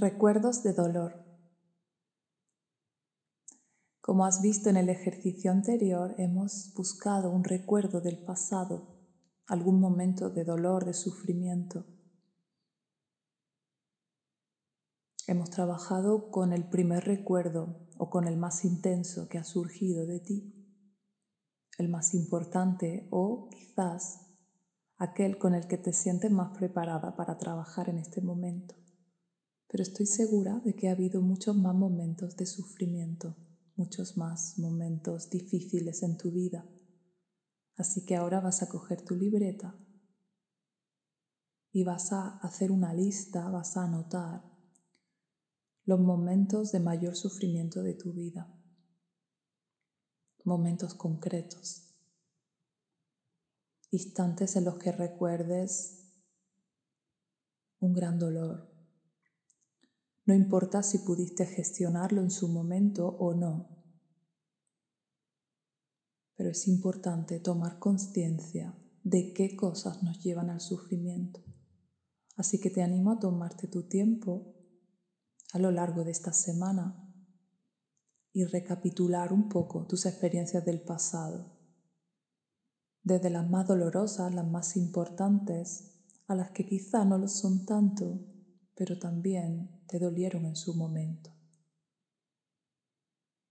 Recuerdos de dolor. Como has visto en el ejercicio anterior, hemos buscado un recuerdo del pasado, algún momento de dolor, de sufrimiento. Hemos trabajado con el primer recuerdo o con el más intenso que ha surgido de ti, el más importante o quizás aquel con el que te sientes más preparada para trabajar en este momento pero estoy segura de que ha habido muchos más momentos de sufrimiento, muchos más momentos difíciles en tu vida. Así que ahora vas a coger tu libreta y vas a hacer una lista, vas a anotar los momentos de mayor sufrimiento de tu vida, momentos concretos, instantes en los que recuerdes un gran dolor, no importa si pudiste gestionarlo en su momento o no. Pero es importante tomar conciencia de qué cosas nos llevan al sufrimiento. Así que te animo a tomarte tu tiempo a lo largo de esta semana y recapitular un poco tus experiencias del pasado, desde las más dolorosas, las más importantes, a las que quizá no lo son tanto, pero también te dolieron en su momento.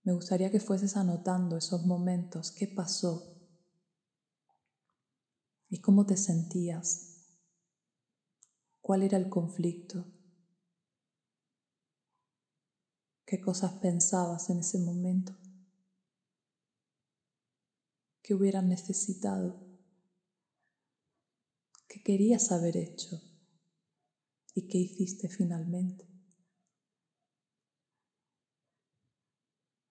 Me gustaría que fueses anotando esos momentos, qué pasó y cómo te sentías, cuál era el conflicto, qué cosas pensabas en ese momento, qué hubieras necesitado, qué querías haber hecho y qué hiciste finalmente.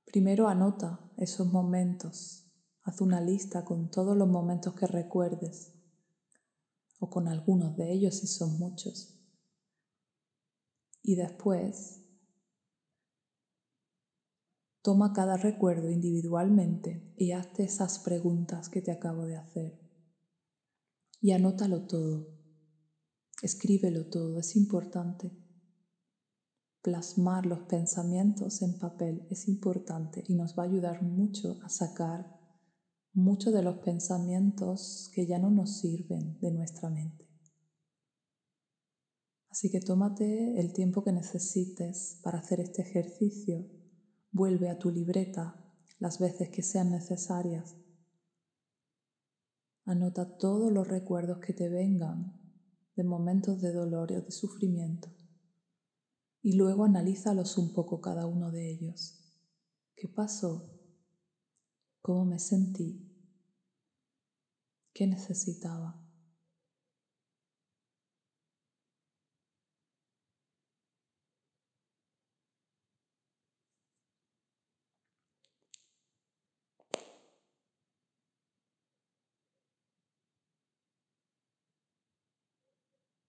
Primero anota esos momentos, haz una lista con todos los momentos que recuerdes o con algunos de ellos si son muchos. Y después toma cada recuerdo individualmente y hazte esas preguntas que te acabo de hacer. Y anótalo todo, escríbelo todo, es importante plasmar los pensamientos en papel es importante y nos va a ayudar mucho a sacar muchos de los pensamientos que ya no nos sirven de nuestra mente. Así que tómate el tiempo que necesites para hacer este ejercicio. Vuelve a tu libreta las veces que sean necesarias. Anota todos los recuerdos que te vengan de momentos de dolor o de sufrimiento y luego analízalos un poco cada uno de ellos. ¿Qué pasó? ¿Cómo me sentí? ¿Qué necesitaba?